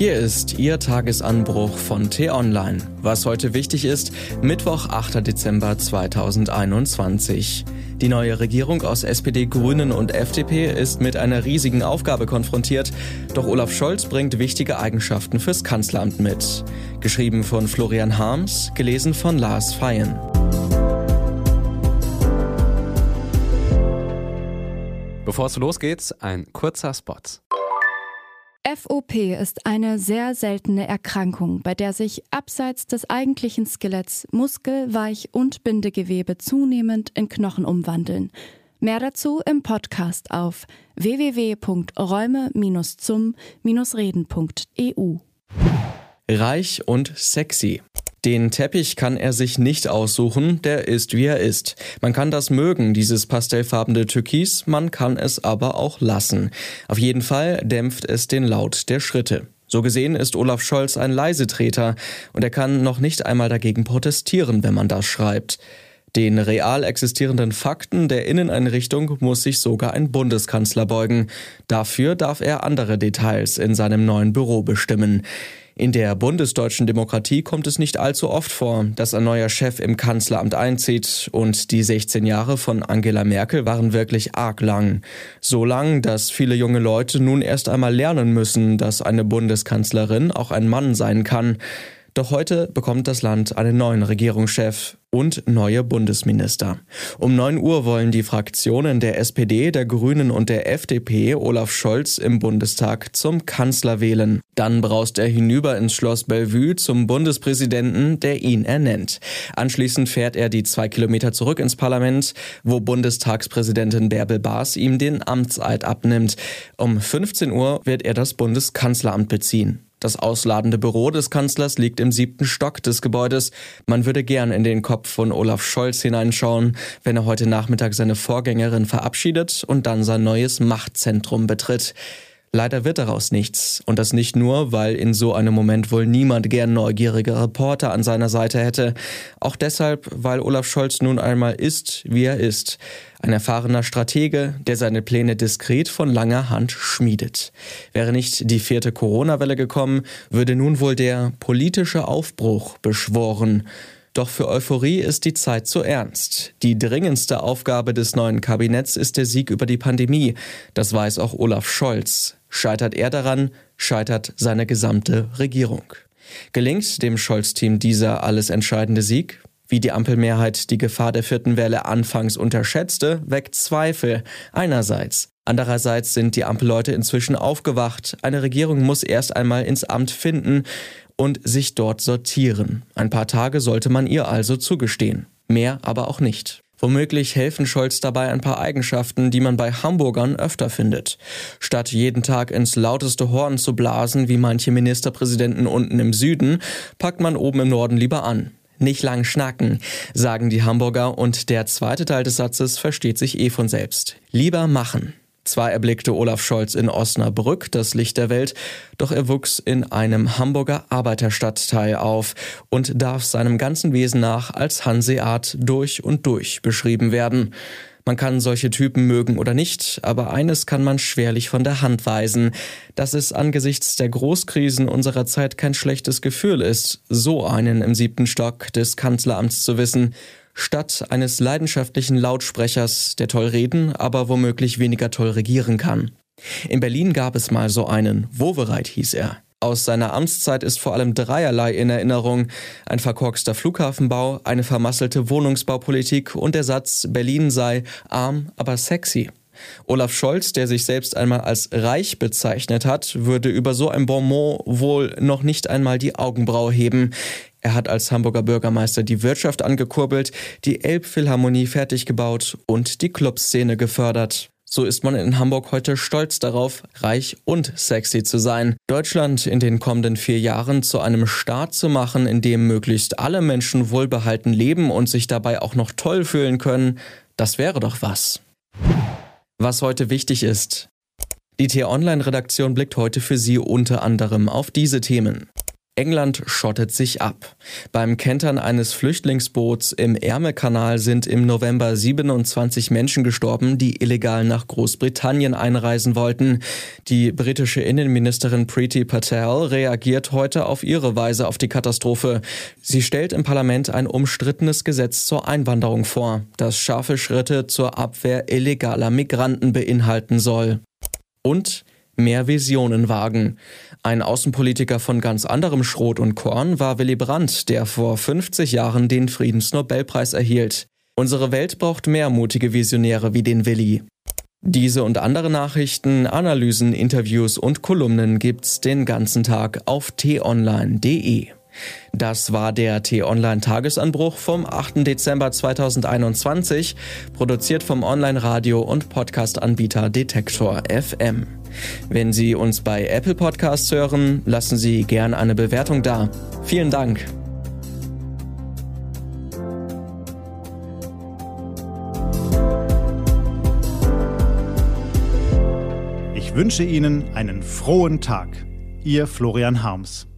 Hier ist Ihr Tagesanbruch von T-Online. Was heute wichtig ist, Mittwoch, 8. Dezember 2021. Die neue Regierung aus SPD, Grünen und FDP ist mit einer riesigen Aufgabe konfrontiert, doch Olaf Scholz bringt wichtige Eigenschaften fürs Kanzleramt mit. Geschrieben von Florian Harms, gelesen von Lars Feyen. Bevor es losgeht, ein kurzer Spot. FOP ist eine sehr seltene Erkrankung, bei der sich abseits des eigentlichen Skeletts Muskel-, Weich- und Bindegewebe zunehmend in Knochen umwandeln. Mehr dazu im Podcast auf www.räume-zum-reden.eu. Reich und sexy. Den Teppich kann er sich nicht aussuchen, der ist wie er ist. Man kann das mögen, dieses pastellfarbene Türkis, man kann es aber auch lassen. Auf jeden Fall dämpft es den Laut der Schritte. So gesehen ist Olaf Scholz ein Leisetreter und er kann noch nicht einmal dagegen protestieren, wenn man das schreibt. Den real existierenden Fakten der Inneneinrichtung muss sich sogar ein Bundeskanzler beugen. Dafür darf er andere Details in seinem neuen Büro bestimmen. In der bundesdeutschen Demokratie kommt es nicht allzu oft vor, dass ein neuer Chef im Kanzleramt einzieht und die 16 Jahre von Angela Merkel waren wirklich arg lang. So lang, dass viele junge Leute nun erst einmal lernen müssen, dass eine Bundeskanzlerin auch ein Mann sein kann. Doch heute bekommt das Land einen neuen Regierungschef und neue Bundesminister. Um 9 Uhr wollen die Fraktionen der SPD, der Grünen und der FDP Olaf Scholz im Bundestag zum Kanzler wählen. Dann braust er hinüber ins Schloss Bellevue zum Bundespräsidenten, der ihn ernennt. Anschließend fährt er die zwei Kilometer zurück ins Parlament, wo Bundestagspräsidentin Bärbel Baas ihm den Amtseid abnimmt. Um 15 Uhr wird er das Bundeskanzleramt beziehen. Das ausladende Büro des Kanzlers liegt im siebten Stock des Gebäudes. Man würde gern in den Kopf von Olaf Scholz hineinschauen, wenn er heute Nachmittag seine Vorgängerin verabschiedet und dann sein neues Machtzentrum betritt. Leider wird daraus nichts. Und das nicht nur, weil in so einem Moment wohl niemand gern neugierige Reporter an seiner Seite hätte. Auch deshalb, weil Olaf Scholz nun einmal ist, wie er ist. Ein erfahrener Stratege, der seine Pläne diskret von langer Hand schmiedet. Wäre nicht die vierte Corona-Welle gekommen, würde nun wohl der politische Aufbruch beschworen. Doch für Euphorie ist die Zeit zu ernst. Die dringendste Aufgabe des neuen Kabinetts ist der Sieg über die Pandemie. Das weiß auch Olaf Scholz. Scheitert er daran, scheitert seine gesamte Regierung. Gelingt dem Scholz-Team dieser alles entscheidende Sieg? Wie die Ampelmehrheit die Gefahr der vierten Welle anfangs unterschätzte, weckt Zweifel. Einerseits. Andererseits sind die Ampelleute inzwischen aufgewacht. Eine Regierung muss erst einmal ins Amt finden und sich dort sortieren. Ein paar Tage sollte man ihr also zugestehen. Mehr aber auch nicht. Womöglich helfen Scholz dabei ein paar Eigenschaften, die man bei Hamburgern öfter findet. Statt jeden Tag ins lauteste Horn zu blasen, wie manche Ministerpräsidenten unten im Süden, packt man oben im Norden lieber an. Nicht lang schnacken, sagen die Hamburger und der zweite Teil des Satzes versteht sich eh von selbst. Lieber machen. Zwar erblickte Olaf Scholz in Osnabrück das Licht der Welt, doch er wuchs in einem Hamburger Arbeiterstadtteil auf und darf seinem ganzen Wesen nach als Hanseat durch und durch beschrieben werden. Man kann solche Typen mögen oder nicht, aber eines kann man schwerlich von der Hand weisen, dass es angesichts der Großkrisen unserer Zeit kein schlechtes Gefühl ist, so einen im siebten Stock des Kanzleramts zu wissen statt eines leidenschaftlichen Lautsprechers, der toll reden, aber womöglich weniger toll regieren kann. In Berlin gab es mal so einen, Wovereit hieß er. Aus seiner Amtszeit ist vor allem dreierlei in Erinnerung. Ein verkorkster Flughafenbau, eine vermasselte Wohnungsbaupolitik und der Satz, Berlin sei arm, aber sexy. Olaf Scholz, der sich selbst einmal als reich bezeichnet hat, würde über so ein Bonmot wohl noch nicht einmal die Augenbraue heben. Er hat als Hamburger Bürgermeister die Wirtschaft angekurbelt, die Elbphilharmonie fertig gebaut und die Clubszene gefördert. So ist man in Hamburg heute stolz darauf, reich und sexy zu sein. Deutschland in den kommenden vier Jahren zu einem Staat zu machen, in dem möglichst alle Menschen wohlbehalten leben und sich dabei auch noch toll fühlen können, das wäre doch was. Was heute wichtig ist. Die T-Online-Redaktion blickt heute für Sie unter anderem auf diese Themen. England schottet sich ab. Beim Kentern eines Flüchtlingsboots im Ärmelkanal sind im November 27 Menschen gestorben, die illegal nach Großbritannien einreisen wollten. Die britische Innenministerin Preeti Patel reagiert heute auf ihre Weise auf die Katastrophe. Sie stellt im Parlament ein umstrittenes Gesetz zur Einwanderung vor, das scharfe Schritte zur Abwehr illegaler Migranten beinhalten soll. Und mehr Visionen wagen. Ein Außenpolitiker von ganz anderem Schrot und Korn war Willy Brandt, der vor 50 Jahren den Friedensnobelpreis erhielt. Unsere Welt braucht mehr mutige Visionäre wie den Willy. Diese und andere Nachrichten, Analysen, Interviews und Kolumnen gibt's den ganzen Tag auf t-online.de. Das war der T-Online-Tagesanbruch vom 8. Dezember 2021, produziert vom Online-Radio- und Podcast-Anbieter Detektor FM. Wenn Sie uns bei Apple Podcasts hören, lassen Sie gern eine Bewertung da. Vielen Dank. Ich wünsche Ihnen einen frohen Tag. Ihr Florian Harms.